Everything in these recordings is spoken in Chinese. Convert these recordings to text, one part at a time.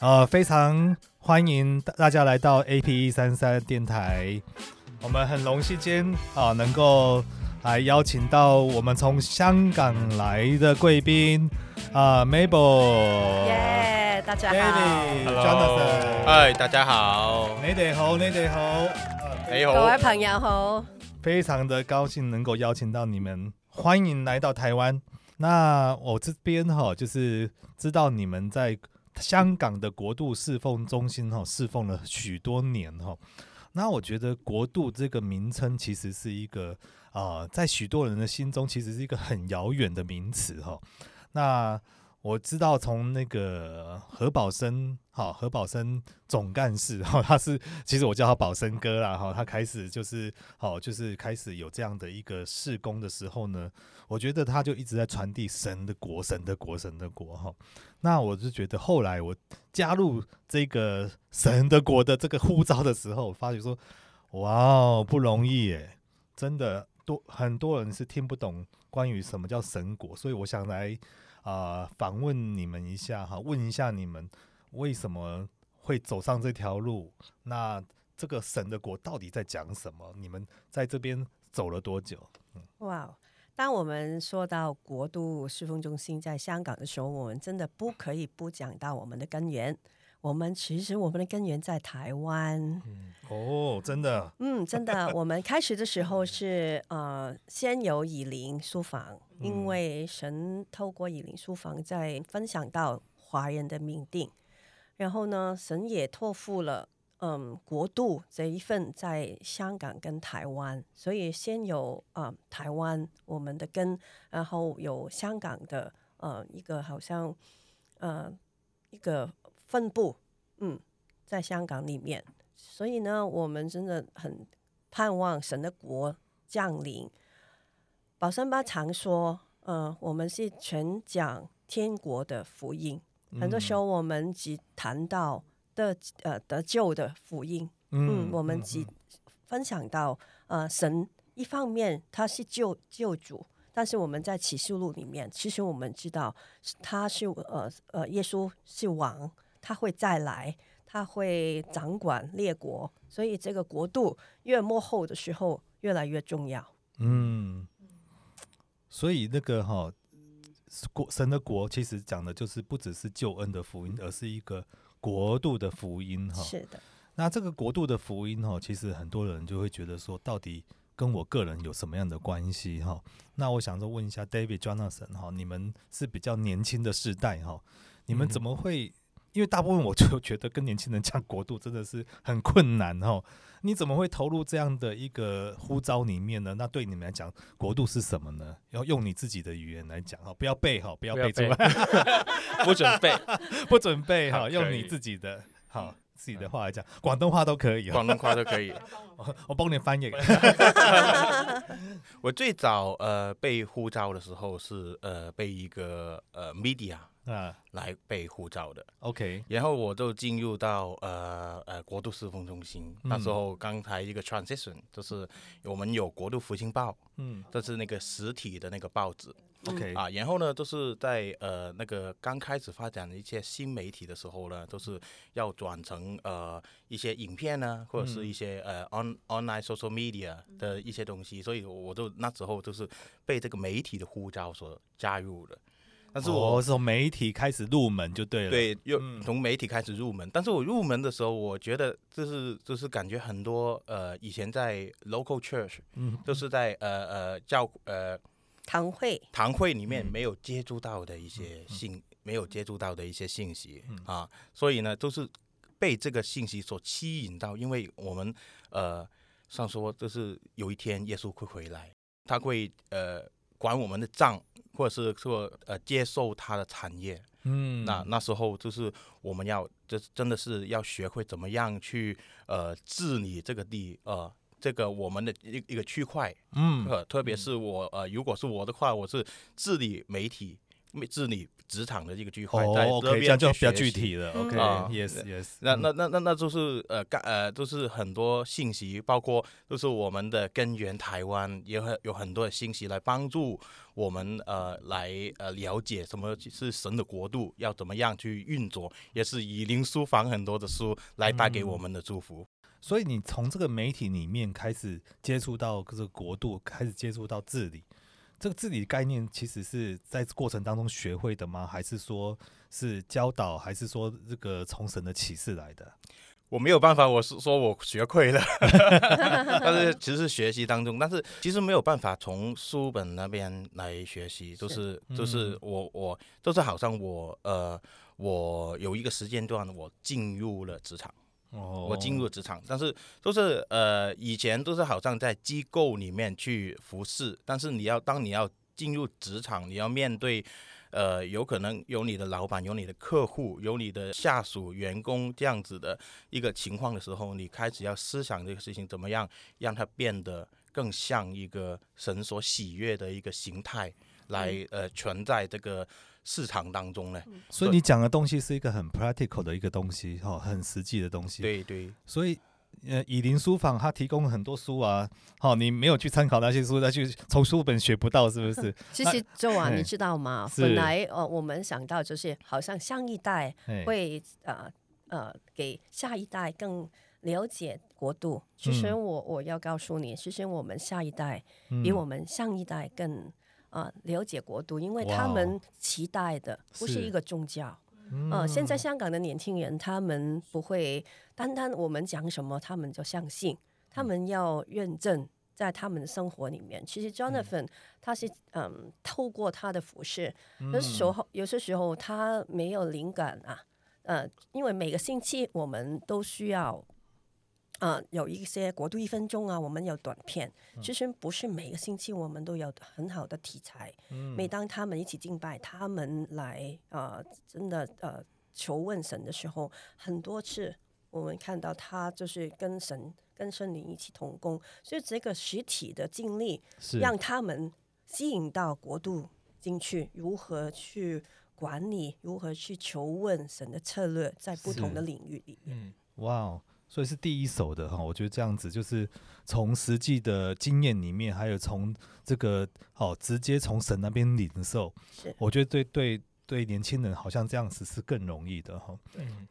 呃，非常欢迎大家来到 AP 一三三电台。我们很荣幸今天啊，能够来邀请到我们从香港来的贵宾啊，Mabel。耶，大家好。嗨，大家好。你哋好，你哋好。你好。各位朋友好。非常的高兴能够邀请到你们，欢迎来到台湾。那我这边哈，就是知道你们在香港的国度侍奉中心哈，侍奉了许多年哈。那我觉得“国度”这个名称其实是一个啊、在许多人的心中其实是一个很遥远的名词哈。那我知道从那个何宝生，哈，何宝生总干事，哈，他是其实我叫他宝生哥啦，哈，他开始就是，好，就是开始有这样的一个事工的时候呢，我觉得他就一直在传递神的国，神的国，神的国，哈。那我就觉得后来我加入这个神的国的这个呼召的时候，我发觉说，哇哦，不容易耶，真的多很多人是听不懂关于什么叫神国，所以我想来。啊、呃，访问你们一下哈，问一下你们为什么会走上这条路？那这个神的国到底在讲什么？你们在这边走了多久？嗯，哇，当我们说到国度事奉中心在香港的时候，我们真的不可以不讲到我们的根源。我们其实我们的根源在台湾。嗯，哦，真的。嗯，真的。我们开始的时候是呃，先有以琳书房，因为神透过以琳书房在分享到华人的命定，然后呢，神也托付了嗯国度这一份在香港跟台湾，所以先有啊、呃、台湾我们的根，然后有香港的呃一个好像呃一个。分布，嗯，在香港里面，所以呢，我们真的很盼望神的国降临。宝生巴常说，呃，我们是全讲天国的福音。很多时候，我们只谈到的呃得救的福音，嗯，嗯，我们只分享到呃神一方面他是救救主，但是我们在启示录里面，其实我们知道他是呃呃耶稣是王。他会再来，他会掌管列国，所以这个国度越幕后的时候越来越重要。嗯，所以那个哈国神的国其实讲的就是不只是救恩的福音，而是一个国度的福音哈。是的，那这个国度的福音哈，其实很多人就会觉得说，到底跟我个人有什么样的关系哈？那我想说问一下 David Jonathan 哈，你们是比较年轻的世代哈，你们怎么会？因为大部分我就觉得跟年轻人讲国度真的是很困难哦。你怎么会投入这样的一个呼召里面呢？那对你们来讲，国度是什么呢？要用你自己的语言来讲哈，不要背哈，不要背出来，不准备，不准备哈，用你自己的好自己的话来讲，广东话都可以，广东话都可以，我 我帮你翻译。我最早呃被呼召的时候是呃被一个呃 media。啊，来被护照的，OK，然后我就进入到呃呃国度事奉中心，嗯、那时候刚才一个 transition，就是我们有国度福星报，嗯，这是那个实体的那个报纸，OK，啊，然后呢，就是在呃那个刚开始发展的一些新媒体的时候呢，都是要转成呃一些影片呢，或者是一些、嗯、呃 on online social media 的一些东西，所以我就那时候就是被这个媒体的呼召所加入的。但是我是从媒体开始入门就对了，对，又从媒体开始入门。嗯、但是我入门的时候，我觉得就是就是感觉很多呃，以前在 local church，嗯，都是在呃呃教呃堂会。堂会里面没有接触到的一些信，嗯、没有接触到的一些信息、嗯、啊，所以呢，都是被这个信息所吸引到，因为我们呃，上说就是有一天耶稣会回来，他会呃管我们的账。或者是说呃接受他的产业，嗯，那那时候就是我们要就是真的是要学会怎么样去呃治理这个地呃这个我们的一一个区块，嗯，特别是我呃如果是我的话，我是治理媒体治理职场的这个区块，哦、在这 OK，这样就比较具体。体了。OK，Yes，Yes，、嗯、yes, yes, 那那那那那就是呃，干呃，就是很多信息，包括就是我们的根源台湾，也很有很多的信息来帮助我们呃来呃了解什么是神的国度，要怎么样去运作，也是以灵书房很多的书来带给我们的祝福。嗯、所以你从这个媒体里面开始接触到这个国度，开始接触到治理。这个治理概念其实是在过程当中学会的吗？还是说是教导？还是说这个从神的启示来的？我没有办法，我是说我学会了，但是其实是学习当中，但是其实没有办法从书本那边来学习，就是就是我我就是好像我呃我有一个时间段我进入了职场。哦，我进入职场，但是都是呃，以前都是好像在机构里面去服侍，但是你要当你要进入职场，你要面对呃，有可能有你的老板、有你的客户、有你的下属、员工这样子的一个情况的时候，你开始要思想这个事情怎么样让它变得更像一个神所喜悦的一个形态来呃存在这个。市场当中呢，所以你讲的东西是一个很 practical 的一个东西，哈，很实际的东西。对对。所以，呃，以林书房它提供了很多书啊，好，你没有去参考那些书，再去从书本学不到，是不是？其实周啊，你知道吗？本来呃，我们想到就是好像上一代会呃呃给下一代更了解国度。其实我我要告诉你，其实我们下一代比我们上一代更。啊，了解国度，因为他们期待的不是一个宗教。嗯、呃，现在香港的年轻人，他们不会单单我们讲什么，他们就相信，他们要认证在他们的生活里面。其实 Jonathan、嗯、他是嗯，透过他的服饰，有时候有些时候他没有灵感啊，呃，因为每个星期我们都需要。啊、呃，有一些国度一分钟啊，我们有短片。其实不是每个星期我们都有很好的题材。嗯、每当他们一起敬拜，他们来啊、呃，真的呃求问神的时候，很多次我们看到他就是跟神跟圣灵一起同工，所以这个实体的经历让他们吸引到国度进去，如何去管理，如何去求问神的策略，在不同的领域里面。嗯，哇哦。所以是第一手的哈，我觉得这样子就是从实际的经验里面，还有从这个哦直接从神那边领受，我觉得对对对年轻人好像这样子是更容易的哈。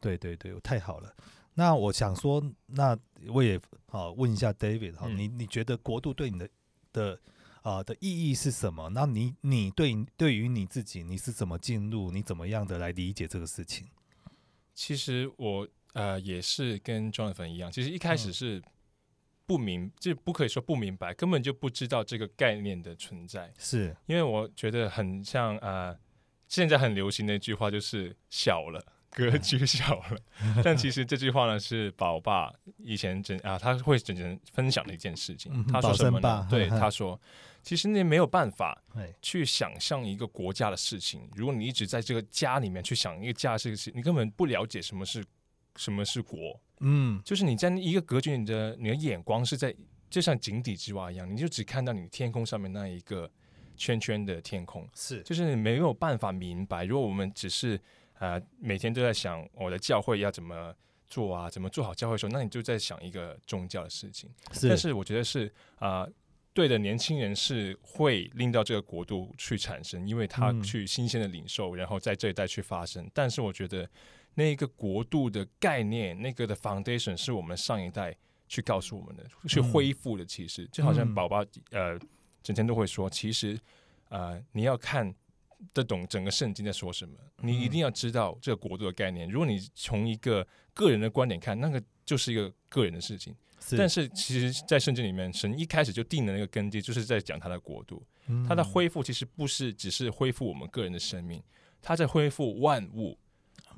对对对，太好了。那我想说，那我也好问一下 David 哈，你你觉得国度对你的的啊、呃、的意义是什么？那你你对对于你自己，你是怎么进入？你怎么样的来理解这个事情？其实我。呃，也是跟 Jonathan 一样，其实一开始是不明，嗯、就不可以说不明白，根本就不知道这个概念的存在。是因为我觉得很像呃，现在很流行的一句话就是“小了，格局 小了”，嗯、但其实这句话呢是宝爸以前整啊，他会整整分享的一件事情。嗯、他说什么呢？对，他说，其实你没有办法去想象一个国家的事情，如果你一直在这个家里面去想一个家的事情，你根本不了解什么是。什么是国？嗯，就是你在一个格局，你的你的眼光是在就像井底之蛙一样，你就只看到你天空上面那一个圈圈的天空，是，就是你没有办法明白。如果我们只是呃每天都在想我的教会要怎么做啊，怎么做好教会的时候，那你就在想一个宗教的事情。是，但是我觉得是啊、呃，对的，年轻人是会令到这个国度去产生，因为他去新鲜的领受，嗯、然后在这一代去发生。但是我觉得。那个国度的概念，那个的 foundation 是我们上一代去告诉我们的，去恢复的。其实就好像宝宝呃，整天都会说，其实呃，你要看得懂整个圣经在说什么，你一定要知道这个国度的概念。如果你从一个个人的观点看，那个就是一个个人的事情。是但是其实，在圣经里面，神一开始就定了那个根基，就是在讲他的国度。他的恢复其实不是只是恢复我们个人的生命，他在恢复万物。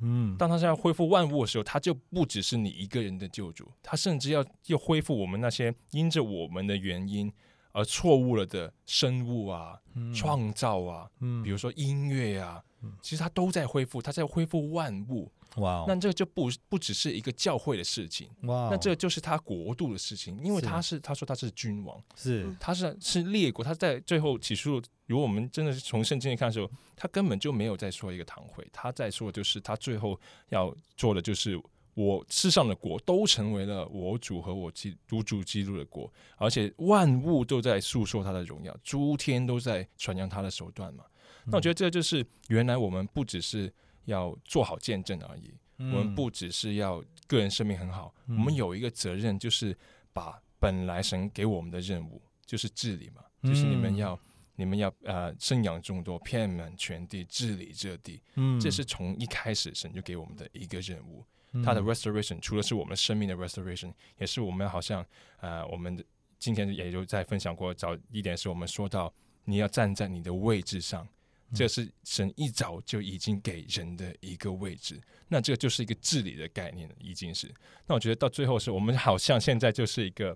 嗯，当他现在恢复万物的时候，他就不只是你一个人的救主，他甚至要又恢复我们那些因着我们的原因而错误了的生物啊、创造啊，比如说音乐啊、其实它都在恢复，它在恢复万物。哇，那这个就不不只是一个教会的事情，哇，那这就是他国度的事情，因为他是，是他说他是君王，是他是是列国，他在最后起诉，如果我们真的是从圣经里看的时候，他根本就没有在说一个堂会，他在说的就是他最后要做的就是我世上的国都成为了我主和我基督主基督的国，而且万物都在诉说他的荣耀，诸天都在传扬他的手段嘛。那我觉得这就是原来我们不只是。要做好见证而已。嗯、我们不只是要个人生命很好，嗯、我们有一个责任，就是把本来神给我们的任务，就是治理嘛，嗯、就是你们要你们要呃生养众多，遍满全地，治理这地。嗯，这是从一开始神就给我们的一个任务。嗯、他的 restoration 除了是我们生命的 restoration，也是我们好像呃，我们今天也就在分享过，早一点是我们说到你要站在你的位置上。这是神一早就已经给人的一个位置，那这个就是一个治理的概念了，已经是。那我觉得到最后是我们好像现在就是一个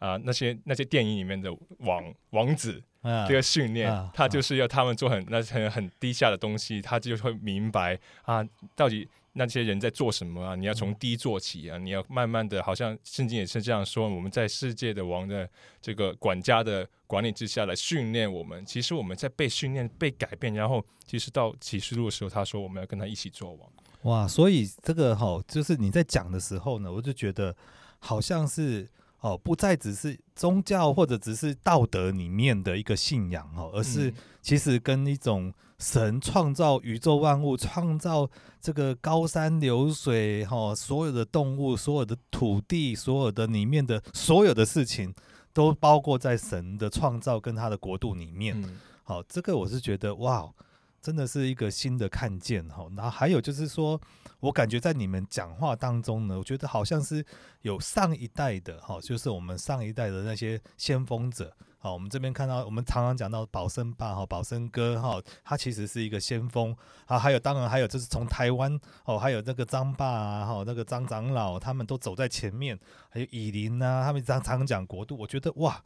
啊、呃，那些那些电影里面的王王子这个训练，他就是要他们做很那很很低下的东西，他就会明白啊，到底。那些人在做什么啊？你要从低做起啊！你要慢慢的，好像圣经也是这样说，我们在世界的王的这个管家的管理之下来训练我们。其实我们在被训练、被改变，然后其实到启示录的时候，他说我们要跟他一起做王。哇！所以这个哈，就是你在讲的时候呢，我就觉得好像是哦，不再只是宗教或者只是道德里面的一个信仰哦，而是其实跟一种。神创造宇宙万物，创造这个高山流水，哈，所有的动物，所有的土地，所有的里面的所有的事情，都包括在神的创造跟他的国度里面。好，这个我是觉得哇，真的是一个新的看见哈。然后还有就是说，我感觉在你们讲话当中呢，我觉得好像是有上一代的哈，就是我们上一代的那些先锋者。好，我们这边看到，我们常常讲到宝生爸哈，宝生哥哈，他其实是一个先锋啊。还有，当然还有就是从台湾哦，还有那个张爸啊，哈，那个张长老，他们都走在前面。还有以琳呐，他们常常讲国度。我觉得哇，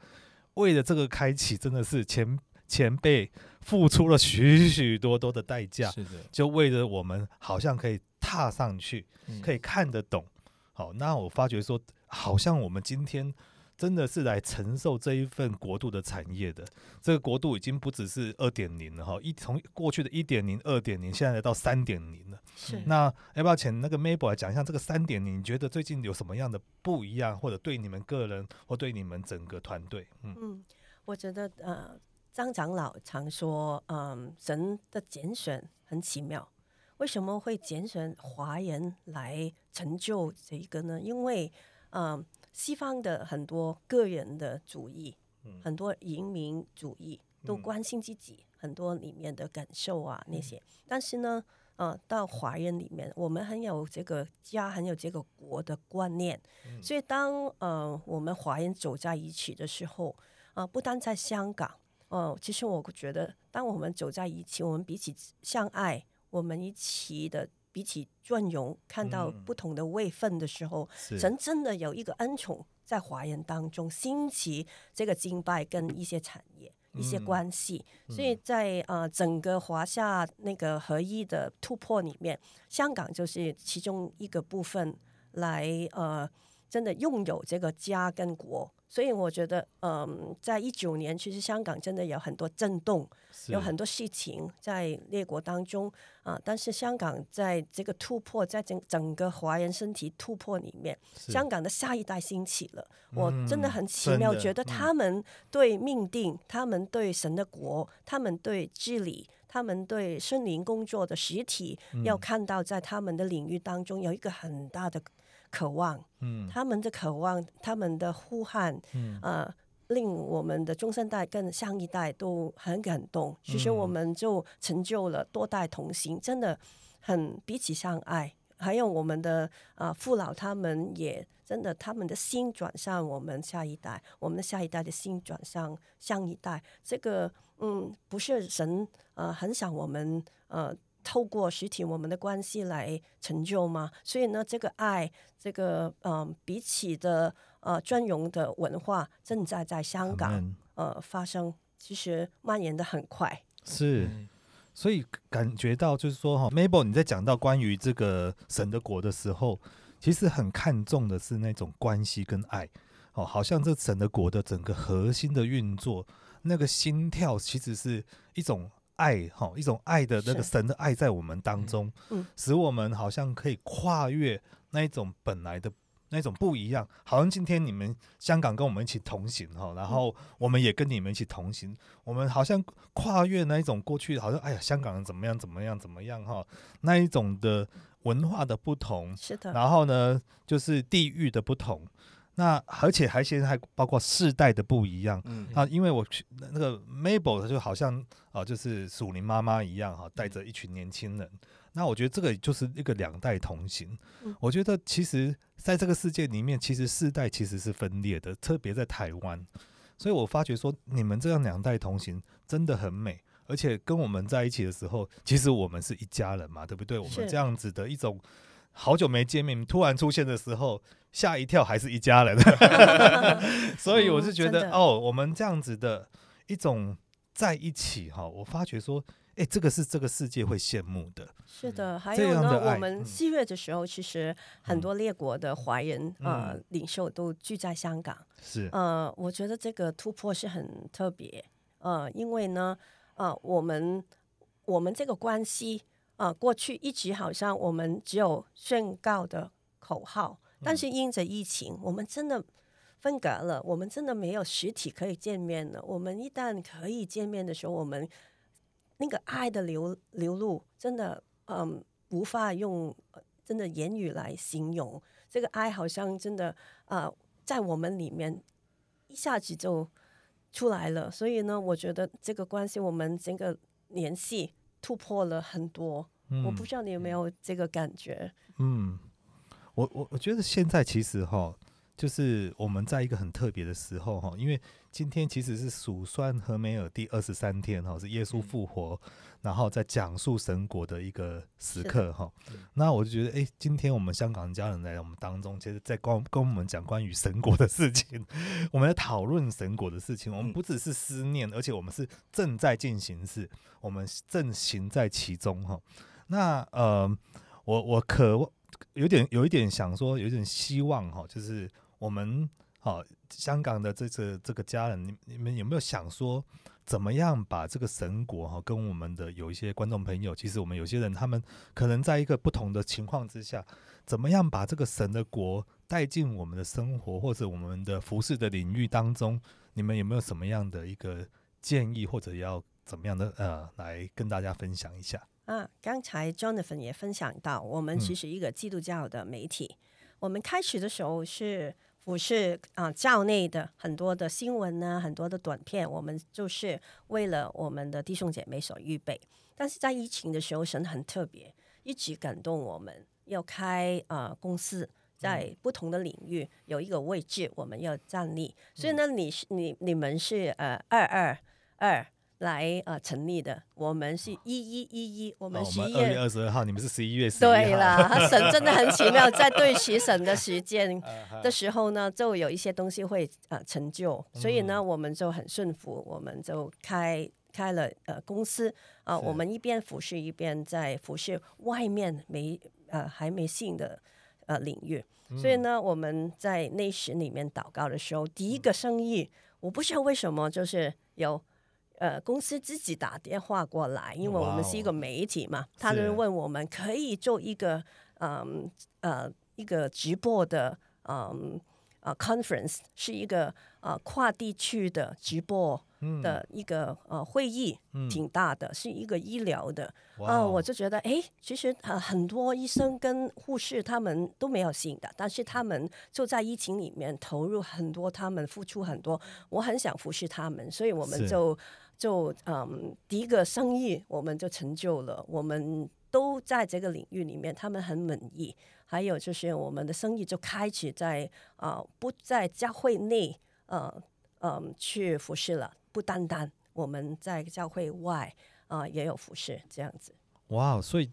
为了这个开启，真的是前前辈付出了许许多多的代价。是的，就为了我们好像可以踏上去，可以看得懂。好，那我发觉说，好像我们今天。真的是来承受这一份国度的产业的，这个国度已经不只是二点零了哈，一从过去的一点零、二点零，现在来到三点零了。是，那要不要请那个 Mabel 来讲一下这个三点零？你觉得最近有什么样的不一样，或者对你们个人，或对你们整个团队？嗯嗯，我觉得呃，张长老常说，嗯、呃，神的拣选很奇妙，为什么会拣选华人来成就这一个呢？因为，嗯、呃。西方的很多个人的主义，嗯、很多移民主义都关心自己，嗯、很多里面的感受啊那些。嗯、但是呢，呃，到华人里面，我们很有这个家，很有这个国的观念。嗯、所以当呃我们华人走在一起的时候，啊、呃，不单在香港，哦、呃，其实我觉得，当我们走在一起，我们彼此相爱，我们一起的。彼此尊荣，看到不同的位分的时候，嗯、神真的有一个恩宠在华人当中兴起这个敬拜跟一些产业、嗯、一些关系，嗯、所以在呃整个华夏那个合一的突破里面，香港就是其中一个部分来呃真的拥有这个家跟国。所以我觉得，嗯，在一九年，其实香港真的有很多震动，有很多事情在列国当中啊。但是香港在这个突破，在整整个华人身体突破里面，香港的下一代兴起了。嗯、我真的很奇妙，觉得他们对命定，嗯、他们对神的国，他们对治理，他们对森林工作的实体，嗯、要看到在他们的领域当中有一个很大的。渴望，嗯，他们的渴望，他们的呼喊，嗯，呃，令我们的中生代跟上一代都很感动。其实我们就成就了多代同行，真的很彼此相爱。还有我们的啊、呃、父老，他们也真的他们的心转向我们下一代，我们的下一代的心转向上一代。这个，嗯，不是神呃很想我们呃。透过实体我们的关系来成就吗？所以呢，这个爱，这个嗯、呃、彼此的呃专用的文化正在在香港呃发生，其实蔓延的很快。是，所以感觉到就是说哈，Mabel 你在讲到关于这个神的国的时候，其实很看重的是那种关系跟爱哦，好像这神的国的整个核心的运作，那个心跳其实是一种爱哈，一种爱的那个神的爱在我们当中，使我们好像可以跨越那一种本来的。那种不一样，好像今天你们香港跟我们一起同行哈，然后我们也跟你们一起同行，我们好像跨越那一种过去，好像哎呀，香港人怎么样怎么样怎么样哈，那一种的文化的不同，是的，然后呢，就是地域的不同，那而且还现在还包括世代的不一样，嗯啊，因为我去那个 Mabel 就好像啊，就是属灵妈妈一样哈，带着一群年轻人。那我觉得这个就是一个两代同行。嗯、我觉得其实在这个世界里面，其实世代其实是分裂的，特别在台湾。所以我发觉说，你们这样两代同行真的很美，而且跟我们在一起的时候，其实我们是一家人嘛，对不对？我们这样子的一种好久没见面，突然出现的时候，吓一跳，还是一家人。所以我是觉得，哦，我们这样子的一种在一起哈，我发觉说。哎，这个是这个世界会羡慕的。是的，还有呢，我们四月的时候，其实很多列国的华人呃领袖都聚在香港。是，呃，我觉得这个突破是很特别。呃，因为呢，呃，我们我们这个关系，呃，过去一直好像我们只有宣告的口号，但是因着疫情，我们真的分隔了，我们真的没有实体可以见面了。我们一旦可以见面的时候，我们那个爱的流流露，真的，嗯，无法用真的言语来形容。这个爱好像真的，呃，在我们里面一下子就出来了。所以呢，我觉得这个关系，我们整个联系突破了很多。嗯，我不知道你有没有这个感觉？嗯，我我我觉得现在其实哈。就是我们在一个很特别的时候哈，因为今天其实是数算和梅尔第二十三天哈，是耶稣复活，然后在讲述神国的一个时刻哈。那我就觉得，哎，今天我们香港家人来我们当中，其实在跟跟我们讲关于神国的事情，我们在讨论神国的事情。我们不只是思念，而且我们是正在进行式，我们正行在其中哈。那呃，我我渴望有点有一点想说，有一点希望哈，就是。我们好，香港的这个这个家人，你你们有没有想说，怎么样把这个神国哈，跟我们的有一些观众朋友，其实我们有些人他们可能在一个不同的情况之下，怎么样把这个神的国带进我们的生活或者我们的服饰的领域当中？你们有没有什么样的一个建议，或者要怎么样的呃，来跟大家分享一下？啊，刚才 Jonathan 也分享到，我们其实一个基督教的媒体，嗯、我们开始的时候是。不是啊，教内的很多的新闻呢，很多的短片，我们就是为了我们的弟兄姐妹所预备。但是在疫情的时候，神很特别，一直感动我们要开啊公司，在不同的领域有一个位置，我们要站立。所以呢，你是你你们是呃二二二。来呃成立的，我们是一一一一，我们十一月二月二十二号，你们是十一月十一号。对了，神真的很奇妙，在对齐省的时间 的时候呢，就有一些东西会呃成就，所以呢，我们就很顺服，我们就开开了呃公司。啊、呃，我们一边服侍一边在服侍外面没呃还没信的呃领域，所以呢，我们在内室里面祷告的时候，第一个生意，我不知道为什么就是有。呃，公司自己打电话过来，因为我们是一个媒体嘛，他就问我们可以做一个嗯呃一个直播的嗯呃 conference，是一个呃跨地区的直播的一个呃会议，挺大的，是一个医疗的啊，我就觉得哎，其实呃很多医生跟护士他们都没有信的，但是他们就在疫情里面投入很多，他们付出很多，我很想服侍他们，所以我们就。就嗯，第一个生意我们就成就了，我们都在这个领域里面，他们很满意。还有就是我们的生意就开始在啊、呃，不在教会内，呃嗯去服侍了，不单单我们在教会外啊、呃、也有服侍这样子。哇，所以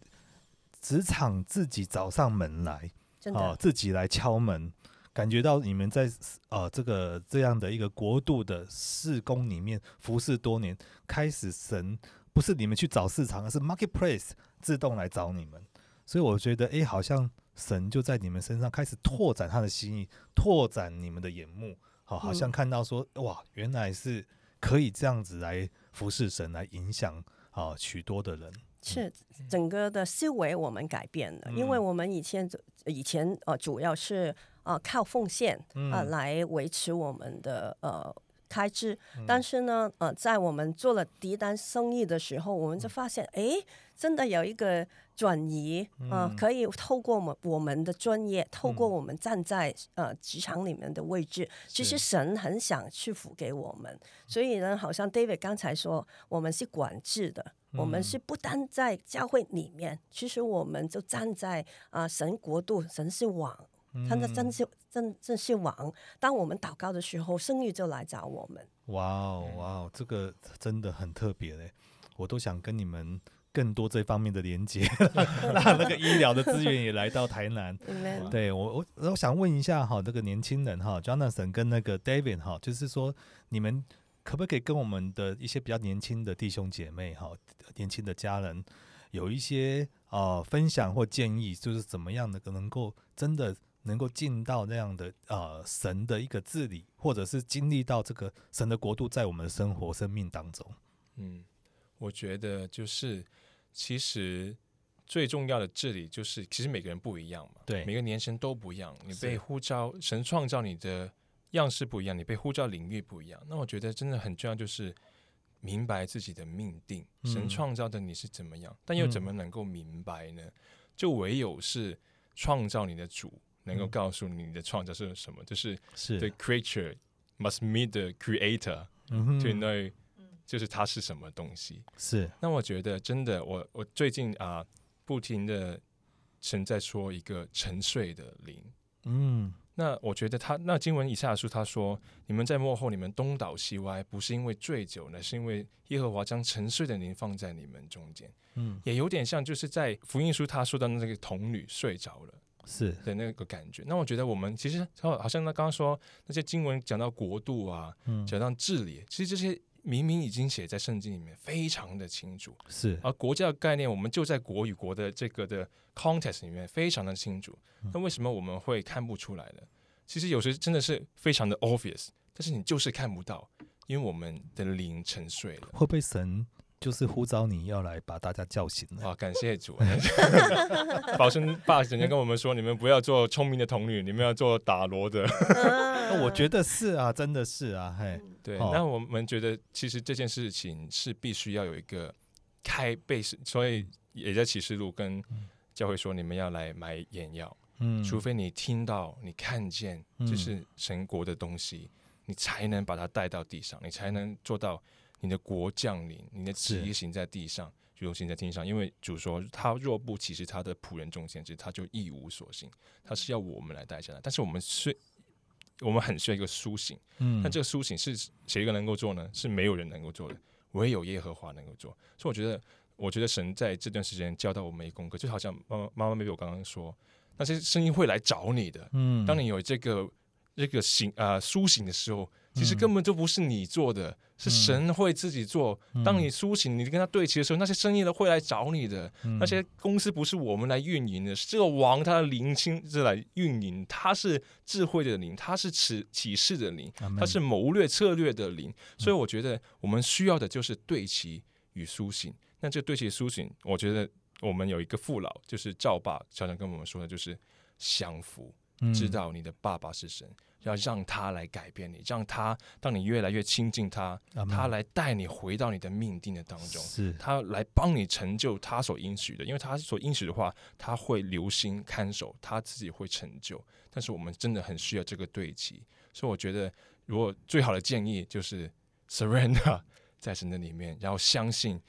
职场自己找上门来，真的、哦、自己来敲门。感觉到你们在呃这个这样的一个国度的事工里面服侍多年，开始神不不是你们去找市场，而是 marketplace 自动来找你们。所以我觉得，哎，好像神就在你们身上开始拓展他的心意，拓展你们的眼目，好，好像看到说，哇，原来是可以这样子来服侍神，来影响啊许多的人。是整个的思维我们改变了，因为我们以前以前呃主要是呃靠奉献啊来维持我们的呃。开支，但是呢，呃，在我们做了第一单生意的时候，我们就发现，哎，真的有一个转移啊、呃，可以透过我们我们的专业，透过我们站在呃职场里面的位置，其实神很想赐福给我们。所以呢，好像 David 刚才说，我们是管制的，我们是不单在教会里面，其实我们就站在啊、呃、神国度，神是王。他的真是真真是王，当我们祷告的时候，生意就来找我们。哇哦哇哦，这个真的很特别嘞！我都想跟你们更多这方面的连接，让那个医疗的资源也来到台南。对我我我想问一下哈，这个年轻人哈，Jonathan 跟那个 David 哈，就是说你们可不可以跟我们的一些比较年轻的弟兄姐妹哈，年轻的家人有一些呃分享或建议，就是怎么样的能够真的。能够进到那样的呃神的一个治理，或者是经历到这个神的国度在我们的生活生命当中。嗯，我觉得就是其实最重要的治理就是，其实每个人不一样嘛，对，每个年生都不一样。你被呼召，神创造你的样式不一样，你被呼召领域不一样。那我觉得真的很重要，就是明白自己的命定，神创造的你是怎么样，嗯、但又怎么能够明白呢？就唯有是创造你的主。能够告诉你的创造是什么，就是是 the creature must meet the creator，to know，，就是它是什么东西。是，那我觉得真的，我我最近啊，不停的神在说一个沉睡的灵。嗯，那我觉得他那经文以下的书他说，你们在幕后，你们东倒西歪，不是因为醉酒，呢是因为耶和华将沉睡的灵放在你们中间。嗯，也有点像就是在福音书他说的那个童女睡着了。是的那个感觉，那我觉得我们其实好像他刚刚说那些经文讲到国度啊，嗯，讲到治理，其实这些明明已经写在圣经里面，非常的清楚。是，而国家的概念，我们就在国与国的这个的 context 里面非常的清楚。那为什么我们会看不出来呢？其实有时真的是非常的 obvious，但是你就是看不到，因为我们的灵沉睡了。会被神？就是呼召你要来把大家叫醒了。好，感谢主。宝生爸整天跟我们说，你们不要做聪明的童女，你们要做打锣的。我觉得是啊，真的是啊，嘿，对。那我们觉得，其实这件事情是必须要有一个开背，所以也在启示录跟教会说，你们要来买眼药。嗯，除非你听到、你看见，这是神国的东西，你才能把它带到地上，你才能做到。你的国降临，你的旨意行在地上，如行在天上。因为主说，他若不启示他的仆人众先知，他就一无所行。他是要我们来带下来，但是我们是，我们很需要一个苏醒。嗯，但这个苏醒是谁一个能够做呢？是没有人能够做的，唯有耶和华能够做。所以我觉得，我觉得神在这段时间教导我们一个功课，就好像妈妈妈妈，maybe 我刚刚说，那些声音会来找你的。嗯，当你有这个这个醒啊苏醒的时候。其实根本就不是你做的，是神会自己做。当你苏醒，你跟他对齐的时候，那些生意的会来找你的。那些公司不是我们来运营的，是这个王他的灵亲自来运营。他是智慧的灵，他是启启示的灵，他是谋略策略的灵。所以我觉得我们需要的就是对齐与苏醒。那这对齐苏醒，我觉得我们有一个父老，就是赵爸常常跟我们说的，就是降服，知道你的爸爸是神。要让他来改变你，让他当你越来越亲近他，他来带你回到你的命定的当中，是他来帮你成就他所应许的，因为他所应许的话，他会留心看守，他自己会成就。但是我们真的很需要这个对齐，所以我觉得，如果最好的建议就是 surrender 在神的里面，然后相信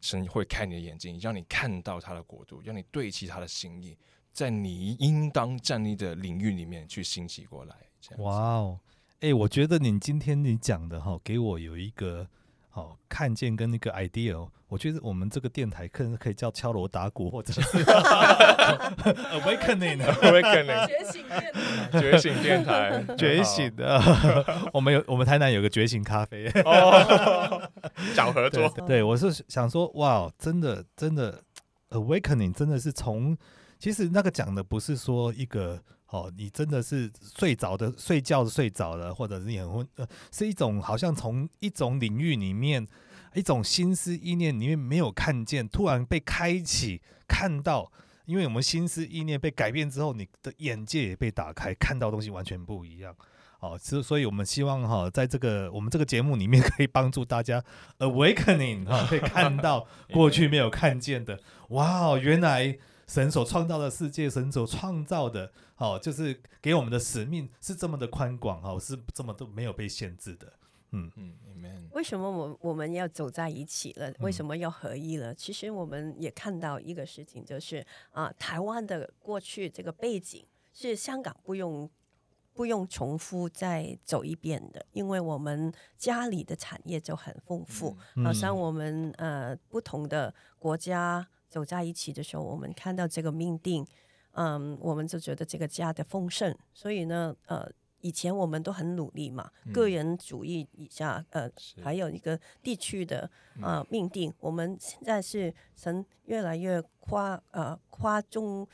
神会开你的眼睛，让你看到他的国度，让你对齐他的心意，在你应当站立的领域里面去兴起过来。哇哦，哎、欸，我觉得你今天你讲的哈，给我有一个好看见跟那个 idea。我觉得我们这个电台可能可以叫敲锣打鼓，或者是 awakening，awakening，觉醒电台，觉醒电台，觉醒的。我们有我们台南有个觉醒咖啡。哦，找合作。对，对，我是想说，哇，真的，真的，awakening 真的是从，其实那个讲的不是说一个。哦，你真的是睡着的，睡觉的睡着了，或者是你很昏，呃，是一种好像从一种领域里面，一种心思意念里面没有看见，突然被开启，看到，因为我们心思意念被改变之后，你的眼界也被打开，看到东西完全不一样。哦，所所以我们希望哈，在这个我们这个节目里面，可以帮助大家 awakening 哈，可以看到过去没有看见的，哇，原来。神所创造的世界，神所创造的，哦，就是给我们的使命是这么的宽广，哦，是这么都没有被限制的，嗯嗯。为什么我我们要走在一起了？为什么要合一了？嗯、其实我们也看到一个事情，就是啊，台湾的过去这个背景是香港不用不用重复再走一遍的，因为我们家里的产业就很丰富，嗯、好像我们呃不同的国家。走在一起的时候，我们看到这个命定，嗯，我们就觉得这个家的丰盛。所以呢，呃，以前我们都很努力嘛，嗯、个人主义以下，呃，还有一个地区的呃命定。嗯、我们现在是神越来越跨呃跨中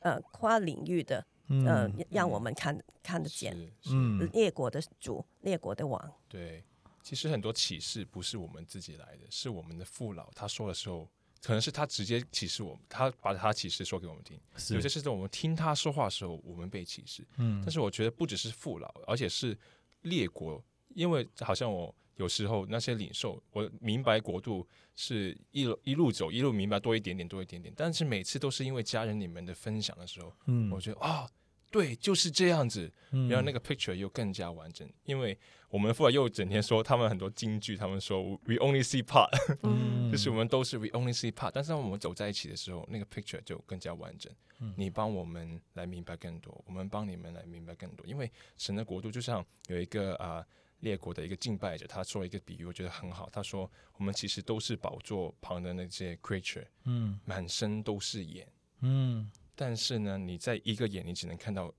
呃跨领域的，呃，嗯、让我们看看得见，嗯，列国的主，列国的王。对，其实很多启示不是我们自己来的，是我们的父老他说的时候。可能是他直接歧视我们，他把他歧视说给我们听。有些事情我们听他说话的时候，我们被歧视。嗯，但是我觉得不只是父老，而且是列国，因为好像我有时候那些领袖，我明白国度是一路一路走，一路明白多一点点，多一点点。但是每次都是因为家人你们的分享的时候，嗯，我觉得啊。哦对，就是这样子，然后那个 picture 又更加完整，嗯、因为我们父母又整天说他们很多京剧，他们说 we only see part，嗯、就是我们都是 we only see part，但是当我们走在一起的时候，那个 picture 就更加完整。嗯、你帮我们来明白更多，我们帮你们来明白更多，因为神的国度就像有一个啊、呃、列国的一个敬拜者，他说一个比喻，我觉得很好。他说我们其实都是宝座旁的那些 creature，嗯，满身都是眼，嗯。但是呢，你在一个眼，你只能看到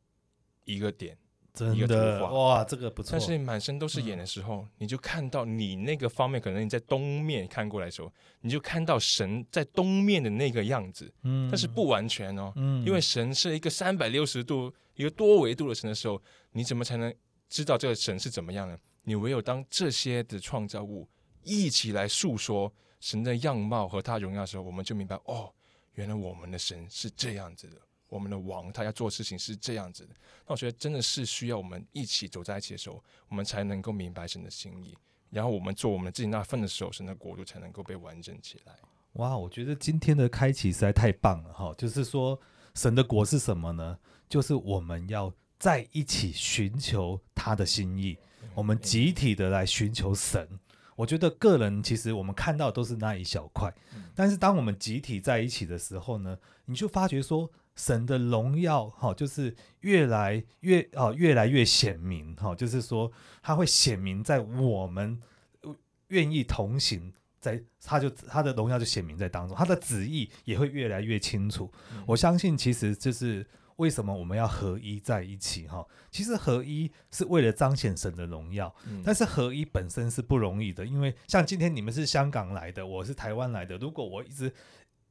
一个点，真的一个图画。哇，这个不错。但是满身都是眼的时候，嗯、你就看到你那个方面，可能你在东面看过来的时候，你就看到神在东面的那个样子。嗯。但是不完全哦。嗯。因为神是一个三百六十度、一个多维度的神的时候，你怎么才能知道这个神是怎么样呢？你唯有当这些的创造物一起来诉说神的样貌和他荣耀的时候，我们就明白哦。原来我们的神是这样子的，我们的王他要做事情是这样子的。那我觉得真的是需要我们一起走在一起的时候，我们才能够明白神的心意。然后我们做我们自己那份的时候，神的国度才能够被完整起来。哇，我觉得今天的开启实在太棒了哈！就是说，神的国是什么呢？就是我们要在一起寻求他的心意，我们集体的来寻求神。我觉得个人其实我们看到都是那一小块，但是当我们集体在一起的时候呢，你就发觉说神的荣耀哈，就是越来越哦越来越显明哈，就是说他会显明在我们愿意同行，在他就他的荣耀就显明在当中，他的旨意也会越来越清楚。我相信其实就是。为什么我们要合一在一起？哈，其实合一是为了彰显神的荣耀，嗯、但是合一本身是不容易的，因为像今天你们是香港来的，我是台湾来的，如果我一直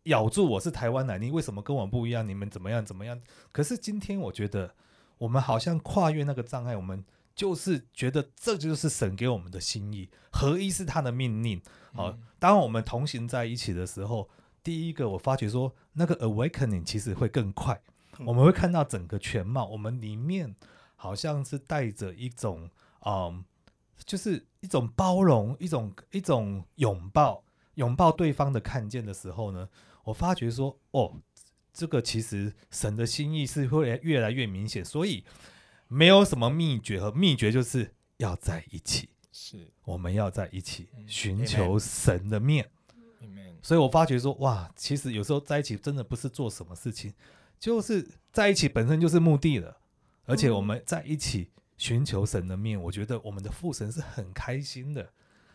咬住我是台湾来，你为什么跟我不一样？你们怎么样怎么样？可是今天我觉得我们好像跨越那个障碍，我们就是觉得这就是神给我们的心意，合一是他的命令。好，嗯、当我们同行在一起的时候，第一个我发觉说那个 awakening 其实会更快。我们会看到整个全貌，我们里面好像是带着一种，嗯，就是一种包容，一种一种拥抱，拥抱对方的看见的时候呢，我发觉说，哦，这个其实神的心意是会越来越明显，所以没有什么秘诀和秘诀，就是要在一起，是我们要在一起寻求神的面，所以我发觉说，哇，其实有时候在一起真的不是做什么事情。就是在一起本身就是目的了，而且我们在一起寻求神的面，我觉得我们的父神是很开心的，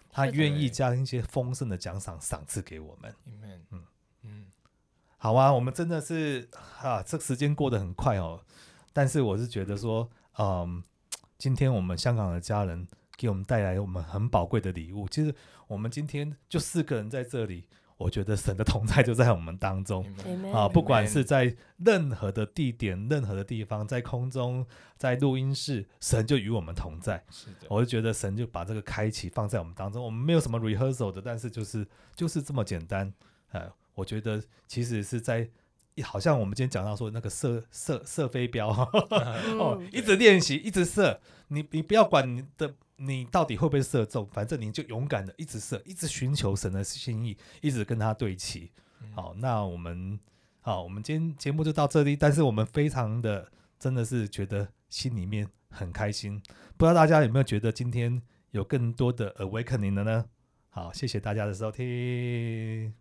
他愿意将一些丰盛的奖赏赏赐给我们。嗯嗯，好啊，我们真的是啊，这时间过得很快哦。但是我是觉得说，嗯，今天我们香港的家人给我们带来我们很宝贵的礼物。其实我们今天就四个人在这里。我觉得神的同在就在我们当中啊，不管是在任何的地点、任何的地方，在空中、在录音室，神就与我们同在。是的，我就觉得神就把这个开启放在我们当中。我们没有什么 rehearsal 的，但是就是就是这么简单。呃，我觉得其实是在，好像我们今天讲到说那个射射射飞镖，哦，一直练习，一直射。你你不要管你的。你到底会不会射中？反正你就勇敢的一直射，一直寻求神的心意，一直跟他对齐。好，那我们好，我们今天节目就到这里。但是我们非常的真的是觉得心里面很开心。不知道大家有没有觉得今天有更多的 awakening 了呢？好，谢谢大家的收听。